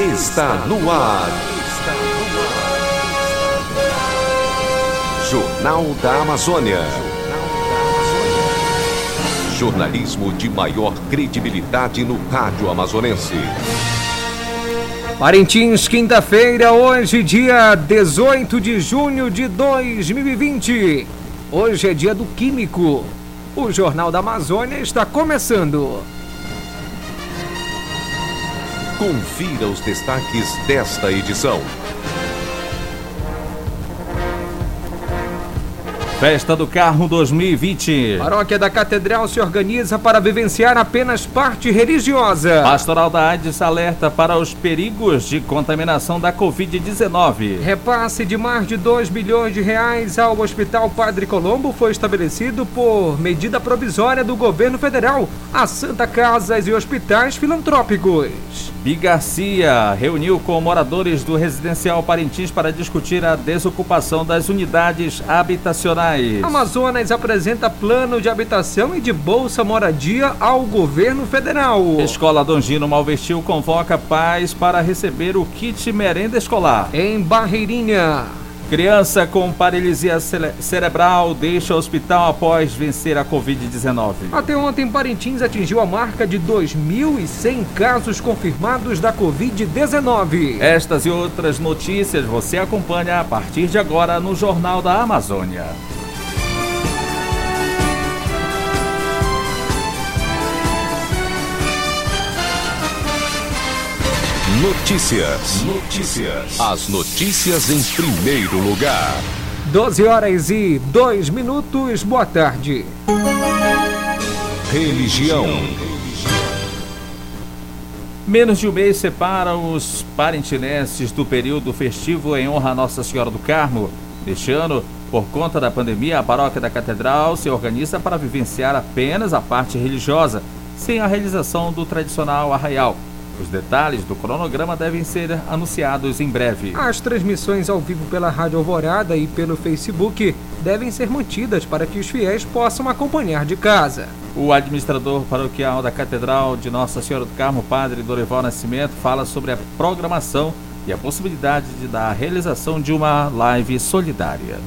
está no ar. Jornal da Amazônia. Jornalismo de maior credibilidade no rádio amazonense. Parintins, quinta-feira, hoje, dia 18 de junho de 2020. Hoje é dia do Químico. O Jornal da Amazônia está começando. Confira os destaques desta edição. Festa do Carro 2020. Paróquia da Catedral se organiza para vivenciar apenas parte religiosa. Pastoral da AIDS alerta para os perigos de contaminação da Covid-19. Repasse de mais de 2 bilhões de reais ao Hospital Padre Colombo foi estabelecido por medida provisória do governo federal a Santa Casas e hospitais filantrópicos. Bi Garcia reuniu com moradores do residencial Parintins para discutir a desocupação das unidades habitacionais. Amazonas apresenta plano de habitação e de bolsa moradia ao governo federal. Escola Dongino Malvestil convoca pais para receber o kit merenda escolar. Em Barreirinha. Criança com paralisia cere cerebral deixa o hospital após vencer a Covid-19. Até ontem, Parintins atingiu a marca de 2.100 casos confirmados da Covid-19. Estas e outras notícias você acompanha a partir de agora no Jornal da Amazônia. Notícias. Notícias. As notícias em primeiro lugar. 12 horas e 2 minutos. Boa tarde. Religião. Menos de um mês separa os parintinenses do período festivo em honra a Nossa Senhora do Carmo. Este ano, por conta da pandemia, a paróquia da Catedral se organiza para vivenciar apenas a parte religiosa, sem a realização do tradicional arraial. Os detalhes do cronograma devem ser anunciados em breve. As transmissões ao vivo pela Rádio Alvorada e pelo Facebook devem ser mantidas para que os fiéis possam acompanhar de casa. O administrador paroquial da Catedral de Nossa Senhora do Carmo, Padre Dorival Nascimento, fala sobre a programação e a possibilidade de da realização de uma live solidária.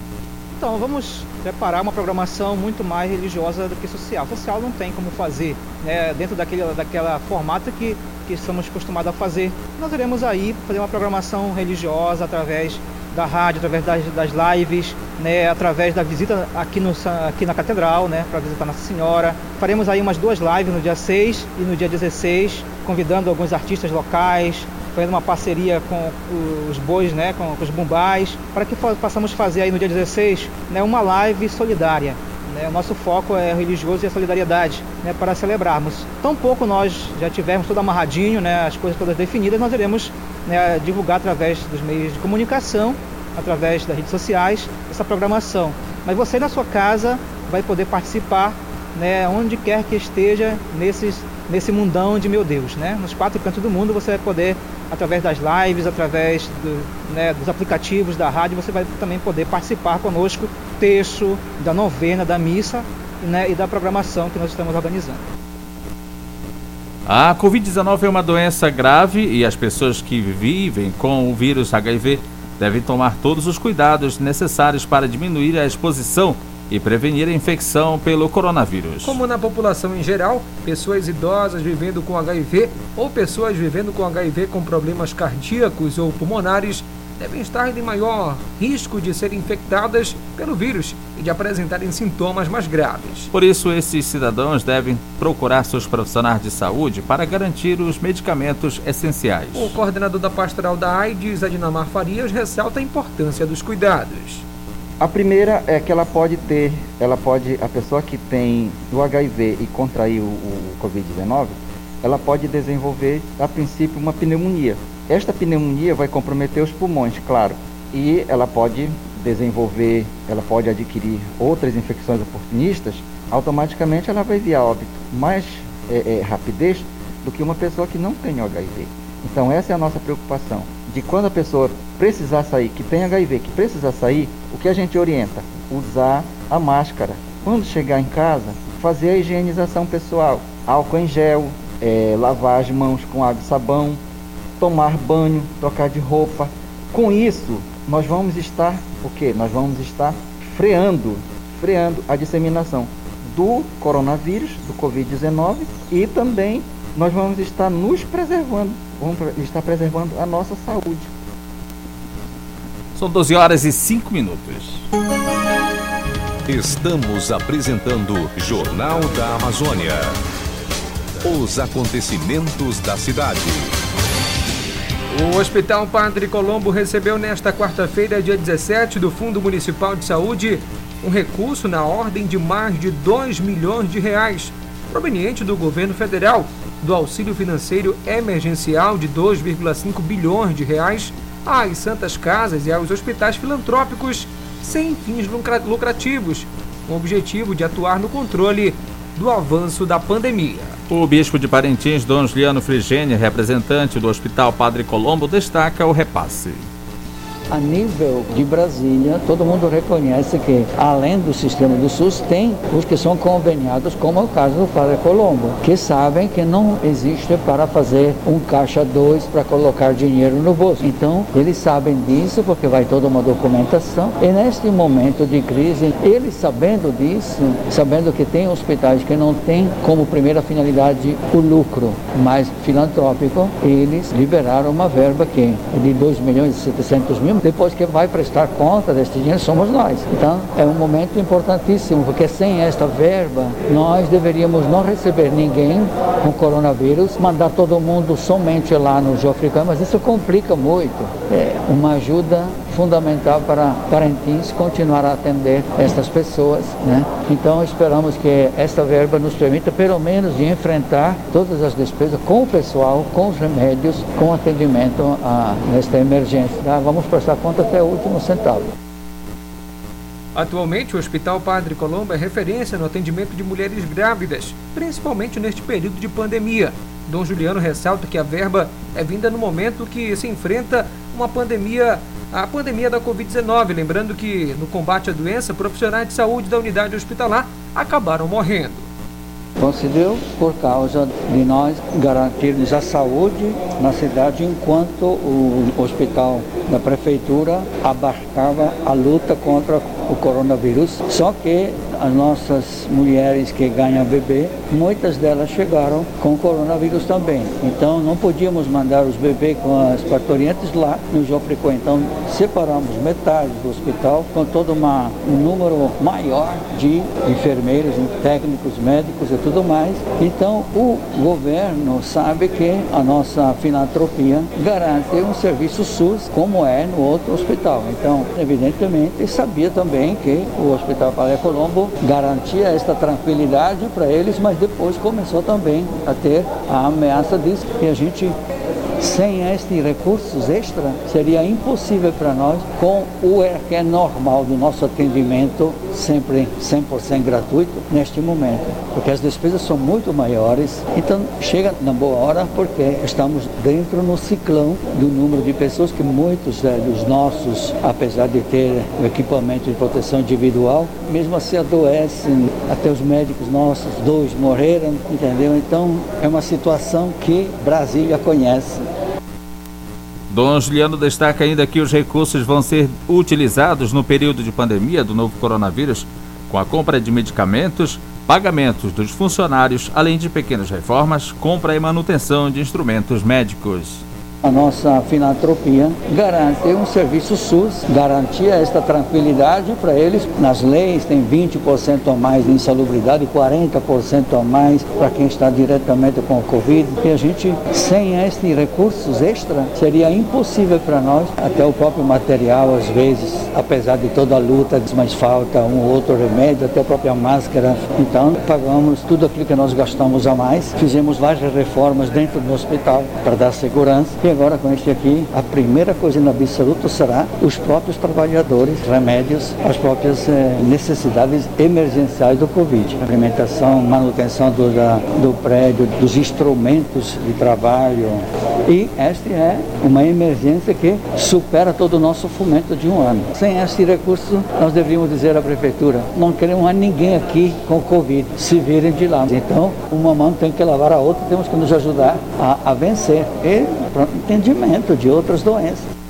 Então, vamos preparar uma programação muito mais religiosa do que social. Social não tem como fazer né, dentro daquele daquela formato que, que estamos acostumados a fazer. Nós iremos aí fazer uma programação religiosa através da rádio, através das, das lives, né, através da visita aqui, no, aqui na Catedral, né, para visitar Nossa Senhora. Faremos aí umas duas lives no dia 6 e no dia 16, convidando alguns artistas locais, fazendo uma parceria com os bois, né, com, os bumbais, para que possamos fazer aí no dia 16 né, uma live solidária. Né? O nosso foco é religioso e a solidariedade né, para celebrarmos. Tão pouco nós já tivemos tudo amarradinho, né, as coisas todas definidas, nós iremos né, divulgar através dos meios de comunicação, através das redes sociais, essa programação. Mas você na sua casa vai poder participar né, onde quer que esteja nesses, nesse mundão de meu Deus. Né? Nos quatro cantos do mundo você vai poder, através das lives, através do, né, dos aplicativos da rádio, você vai também poder participar conosco, texto, da novena, da missa né, e da programação que nós estamos organizando. A Covid-19 é uma doença grave e as pessoas que vivem com o vírus HIV devem tomar todos os cuidados necessários para diminuir a exposição e prevenir a infecção pelo coronavírus. Como na população em geral, pessoas idosas vivendo com HIV ou pessoas vivendo com HIV com problemas cardíacos ou pulmonares devem estar em maior risco de serem infectadas pelo vírus e de apresentarem sintomas mais graves. Por isso, esses cidadãos devem procurar seus profissionais de saúde para garantir os medicamentos essenciais. O coordenador da Pastoral da AIDS, Adinamar Farias, ressalta a importância dos cuidados. A primeira é que ela pode ter, ela pode, a pessoa que tem o HIV e contraiu o, o Covid-19, ela pode desenvolver, a princípio, uma pneumonia. Esta pneumonia vai comprometer os pulmões, claro, e ela pode desenvolver, ela pode adquirir outras infecções oportunistas, automaticamente ela vai via óbito mais é, é, rapidez do que uma pessoa que não tem HIV. Então essa é a nossa preocupação de quando a pessoa precisar sair, que tem HIV, que precisa sair, o que a gente orienta? Usar a máscara. Quando chegar em casa, fazer a higienização pessoal, álcool em gel, é, lavar as mãos com água e sabão, tomar banho, trocar de roupa. Com isso, nós vamos estar o quê? Nós vamos estar freando, freando a disseminação do coronavírus, do Covid-19 e também nós vamos estar nos preservando, vamos estar preservando a nossa saúde. São 12 horas e 5 minutos. Estamos apresentando Jornal da Amazônia. Os acontecimentos da cidade. O Hospital Padre Colombo recebeu nesta quarta-feira, dia 17, do Fundo Municipal de Saúde, um recurso na ordem de mais de 2 milhões de reais, proveniente do governo federal, do auxílio financeiro emergencial de 2,5 bilhões de reais às santas casas e aos hospitais filantrópicos sem fins lucrativos, com o objetivo de atuar no controle do avanço da pandemia. O bispo de Parintins, Dom Juliano Frigênia, representante do Hospital Padre Colombo, destaca o repasse a nível de Brasília, todo mundo reconhece que, além do sistema do SUS, tem os que são conveniados, como é o caso do Padre Colombo, que sabem que não existe para fazer um caixa 2 para colocar dinheiro no bolso. Então, eles sabem disso porque vai toda uma documentação. E neste momento de crise, eles sabendo disso, sabendo que tem hospitais que não têm como primeira finalidade o lucro, mas filantrópico, eles liberaram uma verba que é de 2 milhões e 700 mil depois que vai prestar conta deste dinheiro somos nós. Então é um momento importantíssimo, porque sem esta verba nós deveríamos não receber ninguém com coronavírus, mandar todo mundo somente lá no Geofricão, mas isso complica muito. É uma ajuda fundamental para Parintins continuar a atender estas pessoas. Né? Então esperamos que esta verba nos permita pelo menos de enfrentar todas as despesas com o pessoal, com os remédios, com atendimento a, nesta emergência. Tá? Vamos prestar conta até o último centavo. Atualmente, o Hospital Padre Colombo é referência no atendimento de mulheres grávidas, principalmente neste período de pandemia. Dom Juliano ressalta que a verba é vinda no momento que se enfrenta uma pandemia a pandemia da Covid-19. Lembrando que no combate à doença, profissionais de saúde da unidade hospitalar acabaram morrendo. Concedeu por causa de nós garantirmos a saúde na cidade enquanto o hospital da prefeitura abarcava a luta contra o coronavírus. Só que as nossas mulheres que ganham bebê, muitas delas chegaram com coronavírus também. Então não podíamos mandar os bebês com as parturientes lá no Jofricó. Então separamos metade do hospital com todo uma, um número maior de enfermeiros, técnicos, médicos e tudo mais. Então o governo sabe que a nossa filantropia garante um serviço SUS como é no outro hospital. Então, evidentemente, sabia também que o Hospital Palé Colombo garantia esta tranquilidade para eles, mas depois começou também a ter a ameaça disso que a gente sem estes recursos extra, seria impossível para nós, com o que é normal do nosso atendimento, sempre 100% gratuito, neste momento. Porque as despesas são muito maiores. Então, chega na boa hora, porque estamos dentro no ciclão do número de pessoas que muitos dos nossos, apesar de ter o equipamento de proteção individual, mesmo assim adoecem. Até os médicos nossos, dois morreram, entendeu? Então, é uma situação que Brasília conhece. Dom Juliano destaca ainda que os recursos vão ser utilizados no período de pandemia do novo coronavírus com a compra de medicamentos, pagamentos dos funcionários, além de pequenas reformas, compra e manutenção de instrumentos médicos. A nossa filantropia garante um serviço SUS, garantia esta tranquilidade para eles. Nas leis tem 20% a mais de insalubridade, 40% a mais para quem está diretamente com o Covid. E a gente, sem estes recursos extra, seria impossível para nós, até o próprio material, às vezes, apesar de toda a luta, mas falta um ou outro remédio, até a própria máscara. Então, pagamos tudo aquilo que nós gastamos a mais. Fizemos várias reformas dentro do hospital para dar segurança. Agora com este aqui, a primeira coisa na absoluto será os próprios trabalhadores, remédios, as próprias eh, necessidades emergenciais do Covid. Alimentação, manutenção do, da, do prédio, dos instrumentos de trabalho, E esta é uma emergência que supera todo o nosso fomento de um ano. Sem este recurso, nós deveríamos dizer à prefeitura: não queremos mais ninguém aqui com Covid, se virem de lá. Então, uma mão tem que lavar a outra, temos que nos ajudar a, a vencer. E entendimento de outras doenças.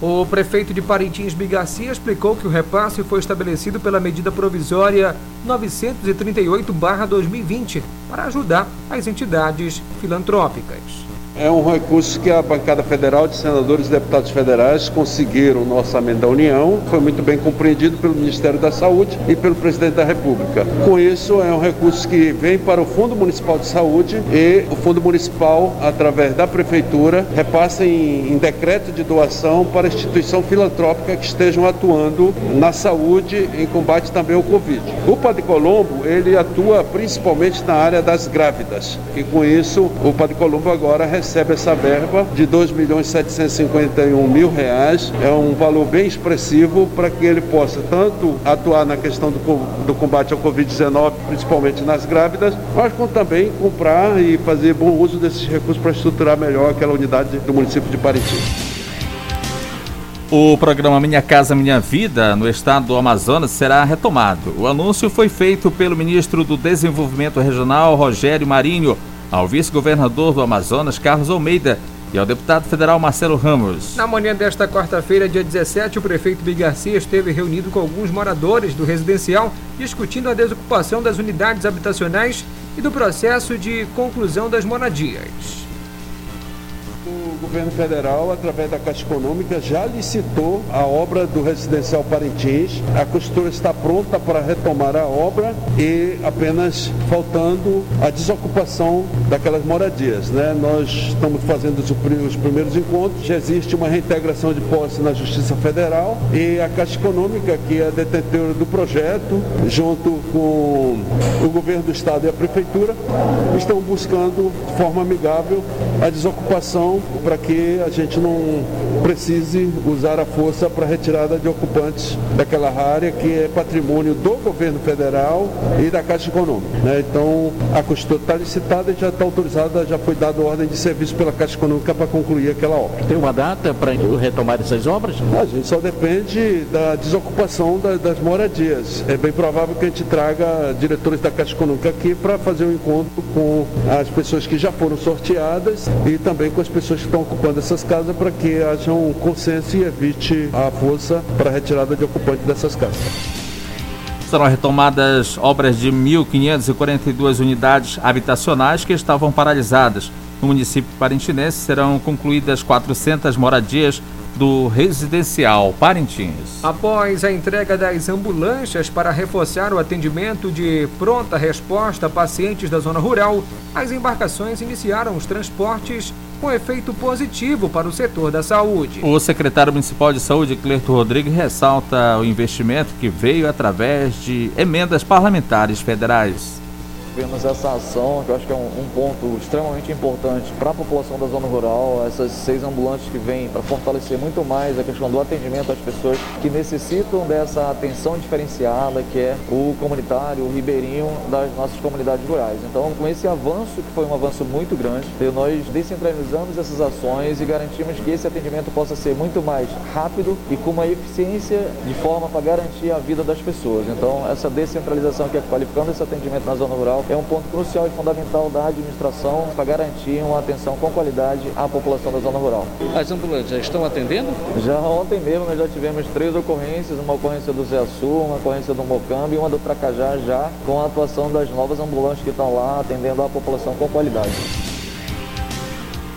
O prefeito de Parintins, Bigarcia, explicou que o repasse foi estabelecido pela medida provisória 938-2020 para ajudar as entidades filantrópicas. É um recurso que a bancada federal de senadores e deputados federais conseguiram no orçamento da União. Foi muito bem compreendido pelo Ministério da Saúde e pelo presidente da República. Com isso, é um recurso que vem para o Fundo Municipal de Saúde e o Fundo Municipal, através da Prefeitura, repassa em, em decreto de doação para instituição filantrópica que estejam atuando na saúde em combate também ao Covid. O Padre Colombo, ele atua principalmente na área das grávidas e com isso o Padre Colombo agora recebe recebe essa verba de 2 milhões 751 mil reais. É um valor bem expressivo para que ele possa tanto atuar na questão do, do combate ao Covid-19, principalmente nas grávidas, mas como também comprar e fazer bom uso desses recursos para estruturar melhor aquela unidade do município de Parintins. O programa Minha Casa Minha Vida no estado do Amazonas será retomado. O anúncio foi feito pelo ministro do Desenvolvimento Regional, Rogério Marinho, ao vice-governador do Amazonas, Carlos Almeida, e ao deputado federal Marcelo Ramos. Na manhã desta quarta-feira, dia 17, o prefeito Big Garcia esteve reunido com alguns moradores do residencial, discutindo a desocupação das unidades habitacionais e do processo de conclusão das moradias o governo federal, através da Caixa Econômica, já licitou a obra do residencial Parintins. A costura está pronta para retomar a obra e apenas faltando a desocupação daquelas moradias. Né? Nós estamos fazendo os primeiros encontros, já existe uma reintegração de posse na Justiça Federal e a Caixa Econômica, que é detentora do projeto, junto com o governo do Estado e a Prefeitura, estão buscando de forma amigável a desocupação para que a gente não precise usar a força para retirada de ocupantes daquela área que é patrimônio do governo federal e da Caixa Econômica. Né? Então, a costura está licitada e já está autorizada, já foi dada ordem de serviço pela Caixa Econômica para concluir aquela obra. Tem uma data para retomar essas obras? A gente só depende da desocupação da, das moradias. É bem provável que a gente traga diretores da Caixa Econômica aqui para fazer um encontro com as pessoas que já foram sorteadas e também com as pessoas que estão ocupando essas casas para que haja um consenso e evite a força para a retirada de ocupantes dessas casas. Serão retomadas obras de 1.542 unidades habitacionais que estavam paralisadas. No município parintinense serão concluídas 400 moradias do residencial Parintins. Após a entrega das ambulâncias para reforçar o atendimento de pronta resposta a pacientes da zona rural, as embarcações iniciaram os transportes com efeito positivo para o setor da saúde. O secretário municipal de saúde, Clerto Rodrigues, ressalta o investimento que veio através de emendas parlamentares federais vemos essa ação, que eu acho que é um, um ponto extremamente importante para a população da zona rural, essas seis ambulantes que vêm para fortalecer muito mais a questão do atendimento às pessoas que necessitam dessa atenção diferenciada, que é o comunitário, o ribeirinho das nossas comunidades rurais. Então, com esse avanço, que foi um avanço muito grande, nós descentralizamos essas ações e garantimos que esse atendimento possa ser muito mais rápido e com uma eficiência de forma para garantir a vida das pessoas. Então, essa descentralização que é qualificando esse atendimento na zona rural é um ponto crucial e fundamental da administração para garantir uma atenção com qualidade à população da zona rural. As ambulâncias já estão atendendo? Já ontem mesmo nós já tivemos três ocorrências, uma ocorrência do Zé Sul, uma ocorrência do Mocambo e uma do Tracajá já com a atuação das novas ambulâncias que estão lá atendendo a população com qualidade.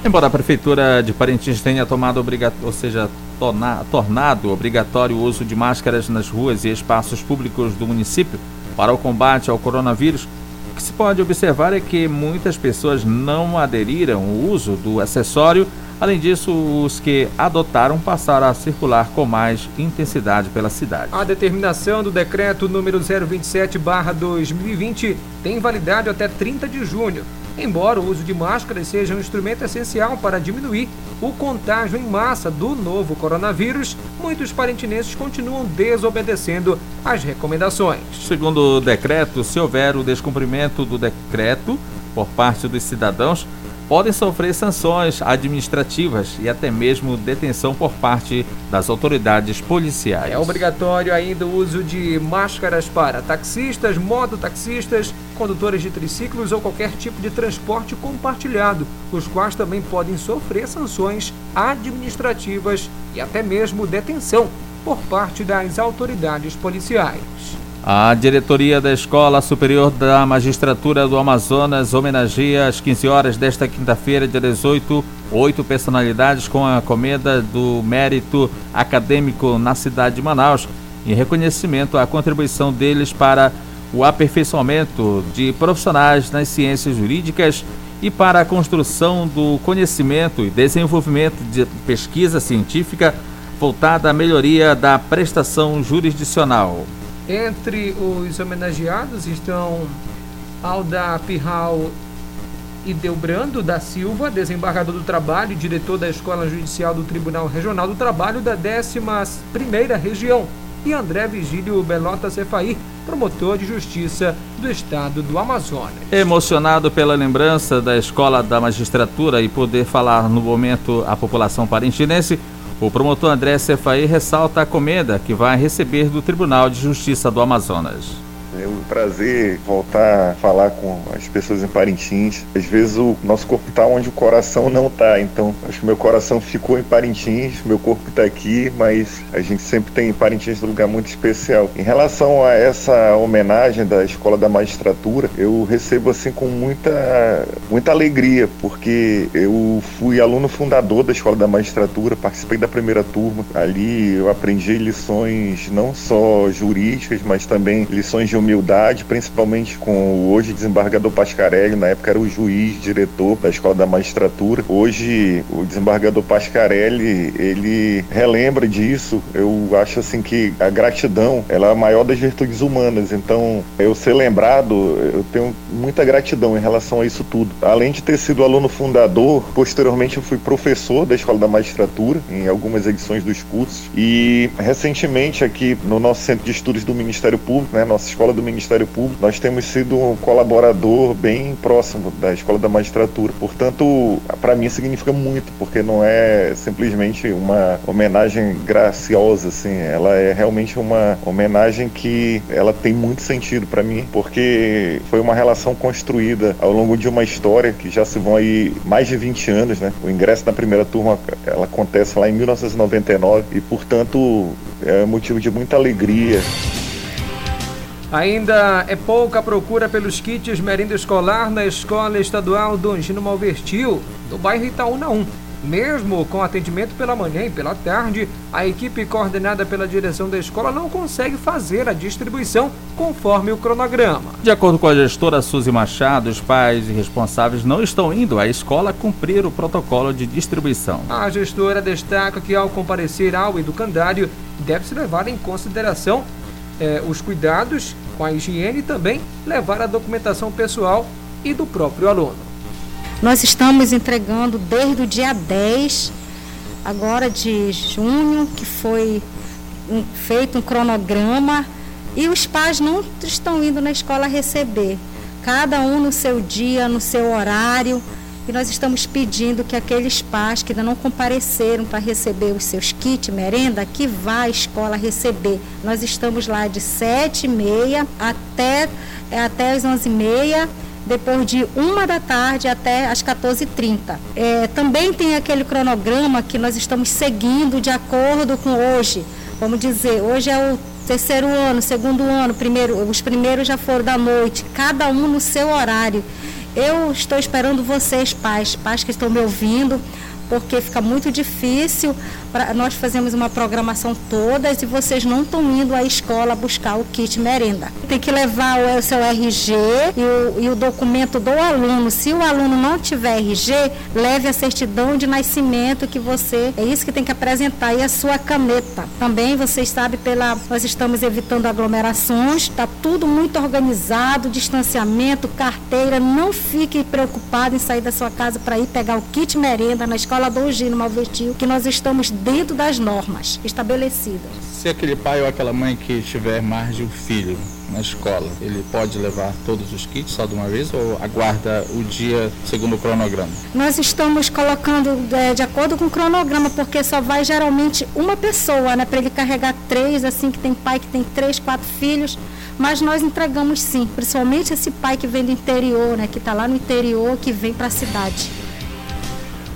Embora a Prefeitura de Parintins tenha tomado obrigatório, ou seja, tornado obrigatório o uso de máscaras nas ruas e espaços públicos do município para o combate ao coronavírus, que se pode observar é que muitas pessoas não aderiram ao uso do acessório. Além disso, os que adotaram passaram a circular com mais intensidade pela cidade. A determinação do decreto número 027/2020 tem validade até 30 de junho. Embora o uso de máscaras seja um instrumento essencial para diminuir o contágio em massa do novo coronavírus, muitos parentinenses continuam desobedecendo às recomendações. Segundo o decreto, se houver o descumprimento do decreto por parte dos cidadãos, podem sofrer sanções administrativas e até mesmo detenção por parte das autoridades policiais. É obrigatório ainda o uso de máscaras para taxistas, mototaxistas, condutores de triciclos ou qualquer tipo de transporte compartilhado, os quais também podem sofrer sanções administrativas e até mesmo detenção por parte das autoridades policiais. A diretoria da Escola Superior da Magistratura do Amazonas homenageia às 15 horas desta quinta-feira, dia 18, oito personalidades com a comenda do mérito acadêmico na cidade de Manaus, em reconhecimento à contribuição deles para o aperfeiçoamento de profissionais nas ciências jurídicas e para a construção do conhecimento e desenvolvimento de pesquisa científica voltada à melhoria da prestação jurisdicional. Entre os homenageados estão Alda Pirral e Delbrando da Silva, desembargador do trabalho e diretor da Escola Judicial do Tribunal Regional do Trabalho da 11ª Região, e André Vigílio Belota Cefaí, promotor de justiça do estado do Amazonas. Emocionado pela lembrança da Escola da Magistratura e poder falar no momento à população parentinense, o promotor André Cefaí ressalta a comenda que vai receber do Tribunal de Justiça do Amazonas. É um prazer voltar a falar com as pessoas em Parintins. Às vezes o nosso corpo está onde o coração não está. Então, acho que meu coração ficou em Parintins, meu corpo está aqui, mas a gente sempre tem em Parintins um lugar muito especial. Em relação a essa homenagem da Escola da Magistratura, eu recebo assim com muita, muita alegria, porque eu fui aluno fundador da Escola da Magistratura, participei da primeira turma. Ali eu aprendi lições não só jurídicas, mas também lições de humildade, principalmente com o hoje desembargador Pascarelli, na época era o juiz, diretor da Escola da Magistratura. Hoje o desembargador Pascarelli, ele relembra disso. Eu acho assim que a gratidão, ela é a maior das virtudes humanas. Então, eu ser lembrado, eu tenho muita gratidão em relação a isso tudo. Além de ter sido aluno fundador, posteriormente eu fui professor da Escola da Magistratura em algumas edições dos cursos e recentemente aqui no nosso Centro de Estudos do Ministério Público, né, nossa escola do Ministério Público, nós temos sido um colaborador bem próximo da Escola da Magistratura. Portanto, para mim significa muito, porque não é simplesmente uma homenagem graciosa, assim, ela é realmente uma homenagem que ela tem muito sentido para mim, porque foi uma relação construída ao longo de uma história que já se vão aí mais de 20 anos, né? O ingresso na primeira turma ela acontece lá em 1999 e, portanto, é motivo de muita alegria. Ainda é pouca procura pelos kits merenda escolar na Escola Estadual do Angino Malvertil, no bairro Itaúna 1. Mesmo com atendimento pela manhã e pela tarde, a equipe coordenada pela direção da escola não consegue fazer a distribuição conforme o cronograma. De acordo com a gestora Suzy Machado, os pais e responsáveis não estão indo à escola cumprir o protocolo de distribuição. A gestora destaca que, ao comparecer ao educandário, deve-se levar em consideração eh, os cuidados com a higiene e também levar a documentação pessoal e do próprio aluno. Nós estamos entregando desde o dia 10, agora de junho, que foi um, feito um cronograma e os pais não estão indo na escola receber. Cada um no seu dia, no seu horário. E nós estamos pedindo que aqueles pais que ainda não compareceram para receber os seus kits, merenda, que vá à escola receber. Nós estamos lá de 7h30 até, até as 11h30 depois de uma da tarde até as 14h30. É, também tem aquele cronograma que nós estamos seguindo de acordo com hoje. Vamos dizer, hoje é o terceiro ano, segundo ano, primeiro, os primeiros já foram da noite, cada um no seu horário. Eu estou esperando vocês, pais, pais que estão me ouvindo, porque fica muito difícil. Pra, nós fazemos uma programação todas e vocês não estão indo à escola buscar o kit merenda. Tem que levar o, seu RG e o, e o documento do aluno. Se o aluno não tiver RG, leve a certidão de nascimento que você. É isso que tem que apresentar e a sua caneta. Também vocês sabem pela nós estamos evitando aglomerações. Está tudo muito organizado, distanciamento, carteira. Não fique preocupado em sair da sua casa para ir pegar o kit merenda na escola do Gino Malvertil, que nós estamos dentro das normas estabelecidas. Se aquele pai ou aquela mãe que tiver mais de um filho na escola, ele pode levar todos os kits só de uma vez ou aguarda o dia segundo o cronograma? Nós estamos colocando é, de acordo com o cronograma, porque só vai geralmente uma pessoa, né? Para ele carregar três, assim, que tem pai que tem três, quatro filhos. Mas nós entregamos sim, principalmente esse pai que vem do interior, né? Que está lá no interior, que vem para a cidade.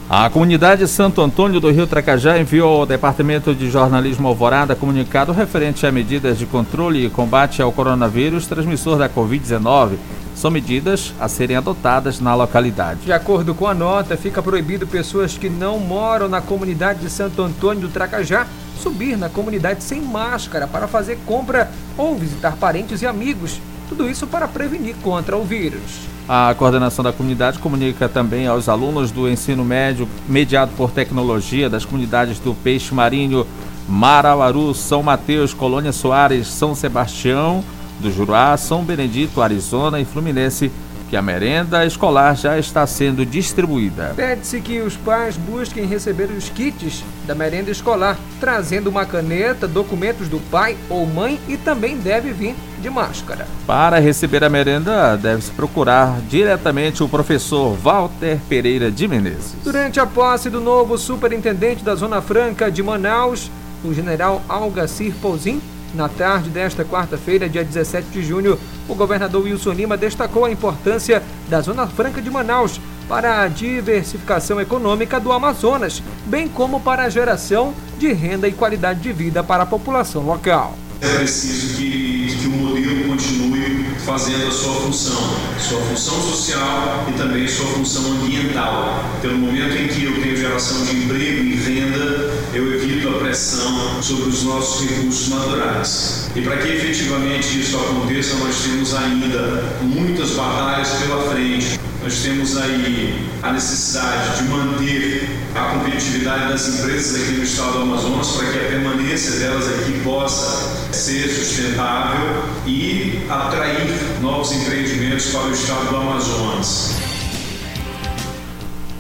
A comunidade Santo Antônio do Rio Tracajá enviou ao Departamento de Jornalismo Alvorada comunicado referente a medidas de controle e combate ao coronavírus transmissor da Covid-19. São medidas a serem adotadas na localidade. De acordo com a nota, fica proibido pessoas que não moram na comunidade de Santo Antônio do Tracajá subir na comunidade sem máscara para fazer compra ou visitar parentes e amigos. Tudo isso para prevenir contra o vírus. A coordenação da comunidade comunica também aos alunos do ensino médio mediado por tecnologia das comunidades do Peixe Marinho, Marauaru, São Mateus, Colônia Soares, São Sebastião, do Juruá, São Benedito, Arizona e Fluminense que a merenda escolar já está sendo distribuída. Pede-se que os pais busquem receber os kits da merenda escolar, trazendo uma caneta, documentos do pai ou mãe e também deve vir de máscara. Para receber a merenda, deve-se procurar diretamente o professor Walter Pereira de Menezes. Durante a posse do novo superintendente da Zona Franca de Manaus, o general Algacir Pouzin na tarde desta quarta-feira, dia 17 de junho, o governador Wilson Lima destacou a importância da Zona Franca de Manaus para a diversificação econômica do Amazonas, bem como para a geração de renda e qualidade de vida para a população local. É preciso que, que o modelo continue fazendo a sua função, sua função social e também sua função ambiental. Pelo momento em que eu tenho geração de emprego e renda, eu evito a pressão sobre os nossos recursos naturais. E para que efetivamente isso aconteça, nós temos ainda muitas batalhas pela frente. Nós temos aí a necessidade de manter a competitividade das empresas aqui no estado do Amazonas para que a permanência delas aqui possa ser sustentável e atrair novos empreendimentos para o estado do Amazonas.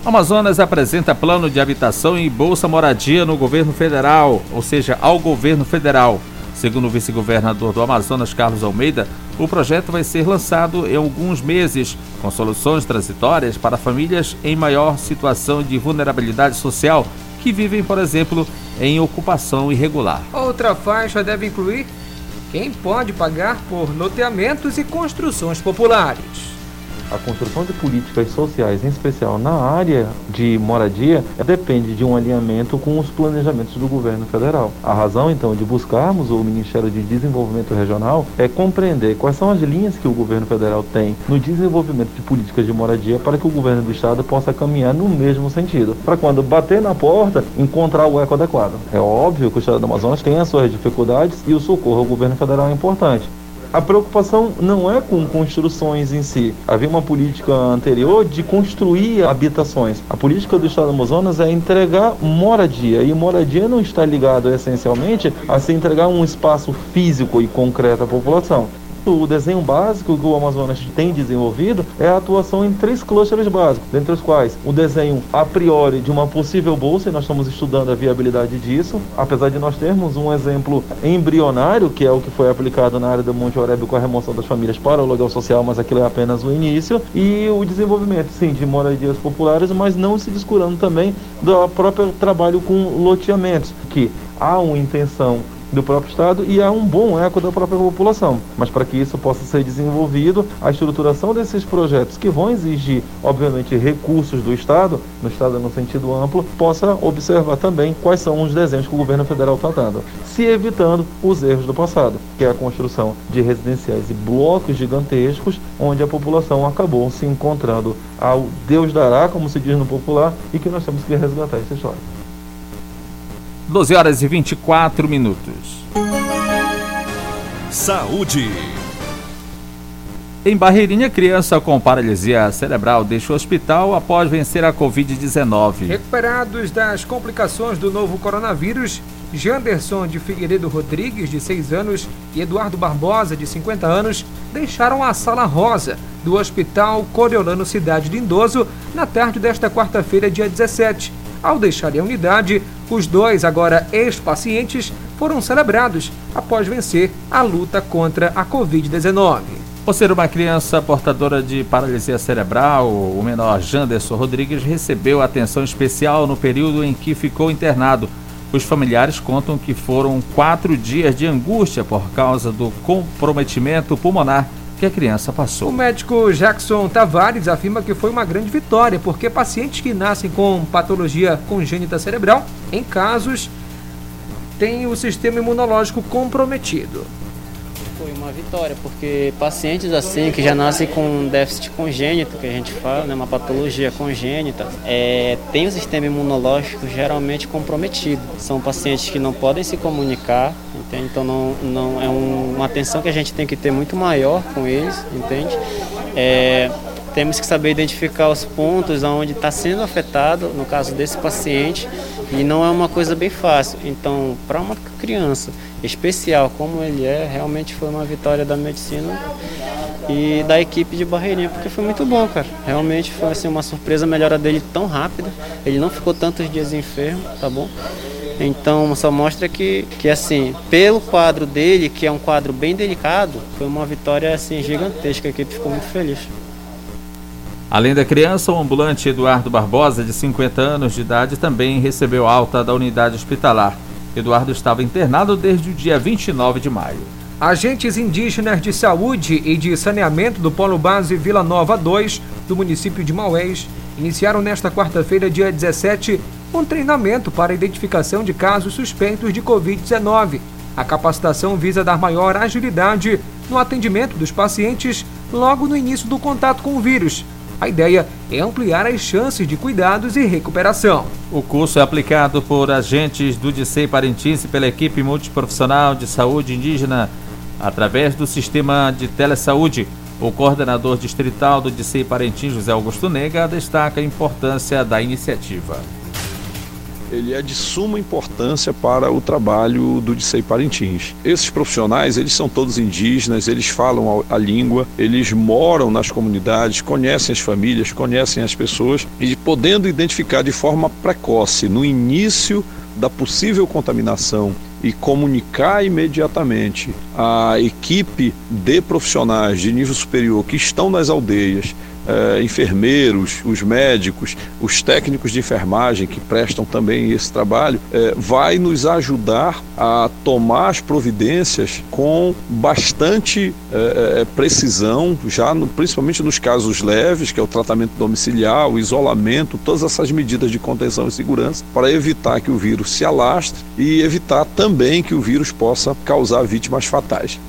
Amazonas apresenta plano de habitação e Bolsa Moradia no governo federal, ou seja, ao governo federal. Segundo o vice-governador do Amazonas, Carlos Almeida, o projeto vai ser lançado em alguns meses, com soluções transitórias para famílias em maior situação de vulnerabilidade social, que vivem, por exemplo, em ocupação irregular. Outra faixa deve incluir quem pode pagar por loteamentos e construções populares a construção de políticas sociais, em especial na área de moradia, depende de um alinhamento com os planejamentos do governo federal. A razão, então, de buscarmos o Ministério de Desenvolvimento Regional é compreender quais são as linhas que o governo federal tem no desenvolvimento de políticas de moradia para que o governo do estado possa caminhar no mesmo sentido. Para quando bater na porta, encontrar o eco adequado. É óbvio que o estado do Amazonas tem as suas dificuldades e o socorro ao governo federal é importante. A preocupação não é com construções em si. Havia uma política anterior de construir habitações. A política do Estado do Amazonas é entregar moradia. E moradia não está ligado essencialmente a se entregar um espaço físico e concreto à população. O desenho básico que o Amazonas tem desenvolvido é a atuação em três clusters básicos, dentre os quais o desenho a priori de uma possível bolsa, e nós estamos estudando a viabilidade disso, apesar de nós termos um exemplo embrionário, que é o que foi aplicado na área do Monte Orébio com a remoção das famílias para o aluguel social, mas aquilo é apenas o início, e o desenvolvimento, sim, de moradias populares, mas não se descurando também do próprio trabalho com loteamentos, que há uma intenção do próprio Estado e há um bom eco da própria população. Mas para que isso possa ser desenvolvido, a estruturação desses projetos, que vão exigir, obviamente, recursos do Estado, no Estado no sentido amplo, possa observar também quais são os desenhos que o governo federal está dando, se evitando os erros do passado, que é a construção de residenciais e blocos gigantescos, onde a população acabou se encontrando ao Deus dará, como se diz no popular, e que nós temos que resgatar essa história. 12 horas e 24 minutos. Saúde. Em Barreirinha, criança com paralisia cerebral deixa o hospital após vencer a Covid-19. Recuperados das complicações do novo coronavírus, Janderson de Figueiredo Rodrigues, de 6 anos, e Eduardo Barbosa, de 50 anos, deixaram a Sala Rosa do Hospital Coriolano Cidade de Indoso na tarde desta quarta-feira, dia 17 ao deixarem a unidade, os dois, agora ex-pacientes, foram celebrados após vencer a luta contra a Covid-19. Por ser uma criança portadora de paralisia cerebral, o menor Janderson Rodrigues recebeu atenção especial no período em que ficou internado. Os familiares contam que foram quatro dias de angústia por causa do comprometimento pulmonar que a criança passou. O médico Jackson Tavares afirma que foi uma grande vitória, porque pacientes que nascem com patologia congênita cerebral, em casos, têm o sistema imunológico comprometido uma vitória, porque pacientes assim que já nascem com déficit congênito, que a gente fala, né, uma patologia congênita, é, tem o sistema imunológico geralmente comprometido. São pacientes que não podem se comunicar, entende? então não, não é um, uma atenção que a gente tem que ter muito maior com eles, entende? É, temos que saber identificar os pontos onde está sendo afetado, no caso desse paciente, e não é uma coisa bem fácil. Então, para uma criança especial como ele é, realmente foi uma vitória da medicina e da equipe de Barreirinha, porque foi muito bom, cara. Realmente foi assim, uma surpresa a melhora dele tão rápida. Ele não ficou tantos dias enfermo, tá bom? Então só mostra que, que assim, pelo quadro dele, que é um quadro bem delicado, foi uma vitória assim gigantesca, equipe ficou muito feliz. Além da criança, o ambulante Eduardo Barbosa, de 50 anos de idade, também recebeu alta da unidade hospitalar. Eduardo estava internado desde o dia 29 de maio. Agentes indígenas de saúde e de saneamento do Polo Base Vila Nova 2, do município de Maués, iniciaram nesta quarta-feira, dia 17, um treinamento para identificação de casos suspeitos de Covid-19. A capacitação visa dar maior agilidade no atendimento dos pacientes logo no início do contato com o vírus, a ideia é ampliar as chances de cuidados e recuperação. O curso é aplicado por agentes do Dicei Parintins pela equipe multiprofissional de saúde indígena através do sistema de telesaúde. O coordenador distrital do Dicei Parintins, José Augusto Nega, destaca a importância da iniciativa ele é de suma importância para o trabalho do Dicei Parintins. Esses profissionais, eles são todos indígenas, eles falam a, a língua, eles moram nas comunidades, conhecem as famílias, conhecem as pessoas e podendo identificar de forma precoce, no início da possível contaminação e comunicar imediatamente à equipe de profissionais de nível superior que estão nas aldeias eh, enfermeiros, os médicos, os técnicos de enfermagem que prestam também esse trabalho, eh, vai nos ajudar a tomar as providências com bastante eh, precisão, já no, principalmente nos casos leves, que é o tratamento domiciliar, o isolamento, todas essas medidas de contenção e segurança, para evitar que o vírus se alastre e evitar também que o vírus possa causar vítimas fatais.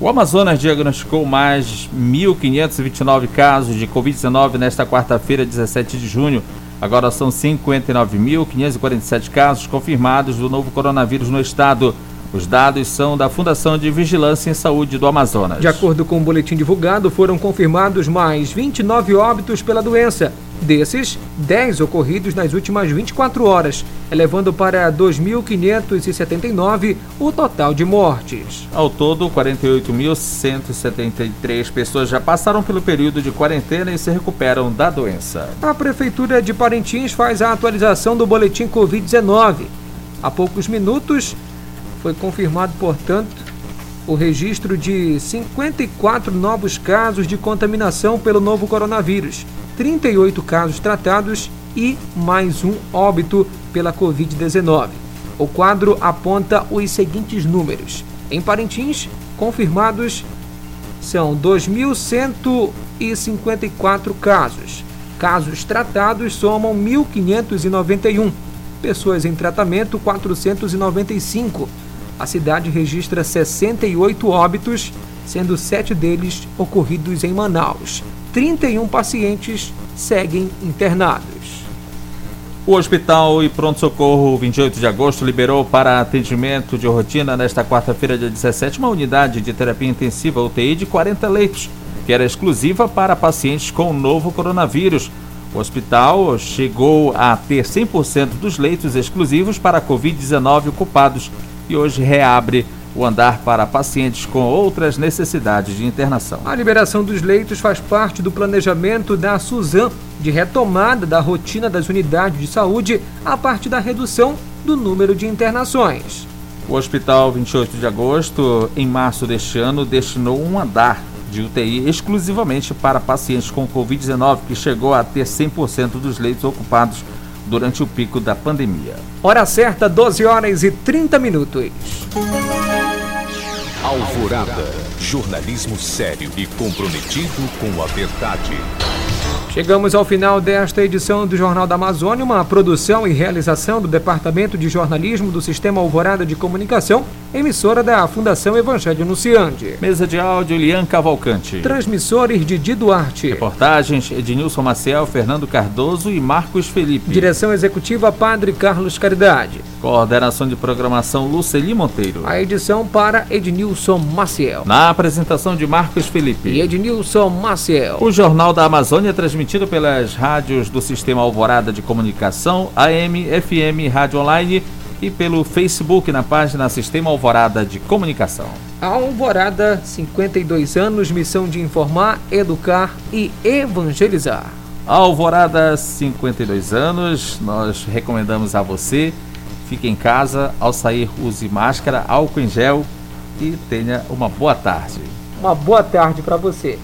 O Amazonas diagnosticou mais 1.529 casos de Covid-19 nesta quarta-feira, 17 de junho. Agora são 59.547 casos confirmados do novo coronavírus no estado. Os dados são da Fundação de Vigilância em Saúde do Amazonas. De acordo com o boletim divulgado, foram confirmados mais 29 óbitos pela doença. Desses, 10 ocorridos nas últimas 24 horas, elevando para 2.579 o total de mortes. Ao todo, 48.173 pessoas já passaram pelo período de quarentena e se recuperam da doença. A Prefeitura de Parintins faz a atualização do boletim Covid-19. Há poucos minutos foi confirmado, portanto, o registro de 54 novos casos de contaminação pelo novo coronavírus 38 casos tratados e mais um óbito pela Covid-19. O quadro aponta os seguintes números. Em Parintins, confirmados são 2.154 casos. Casos tratados somam 1.591. Pessoas em tratamento, 495. A cidade registra 68 óbitos, sendo sete deles ocorridos em Manaus. 31 pacientes seguem internados. O Hospital e Pronto Socorro 28 de agosto liberou para atendimento de rotina nesta quarta-feira, dia 17, uma unidade de terapia intensiva UTI de 40 leitos, que era exclusiva para pacientes com o novo coronavírus. O hospital chegou a ter 100% dos leitos exclusivos para a Covid-19 ocupados e hoje reabre o andar para pacientes com outras necessidades de internação. A liberação dos leitos faz parte do planejamento da Suzan de retomada da rotina das unidades de saúde a partir da redução do número de internações. O Hospital 28 de Agosto, em março deste ano, destinou um andar de UTI exclusivamente para pacientes com Covid-19, que chegou a ter 100% dos leitos ocupados durante o pico da pandemia. Hora certa, 12 horas e 30 minutos. Alvorada. Jornalismo sério e comprometido com a verdade. Chegamos ao final desta edição do Jornal da Amazônia, uma produção e realização do Departamento de Jornalismo do Sistema Alvorada de Comunicação, emissora da Fundação Evangelho Anunciante. Mesa de áudio, Lian Cavalcante. Transmissores, Didi Duarte. Reportagens, Ednilson Maciel, Fernando Cardoso e Marcos Felipe. Direção Executiva, Padre Carlos Caridade. Coordenação de Programação, Luceli Monteiro. A edição para Ednilson Maciel. Na apresentação de Marcos Felipe. E Ednilson Maciel. O Jornal da Amazônia é transmitido pelas rádios do Sistema Alvorada de Comunicação, AM, FM, Rádio Online e pelo Facebook na página Sistema Alvorada de Comunicação. Alvorada, 52 anos, missão de informar, educar e evangelizar. Alvorada, 52 anos, nós recomendamos a você, fique em casa, ao sair use máscara, álcool em gel e tenha uma boa tarde. Uma boa tarde para você.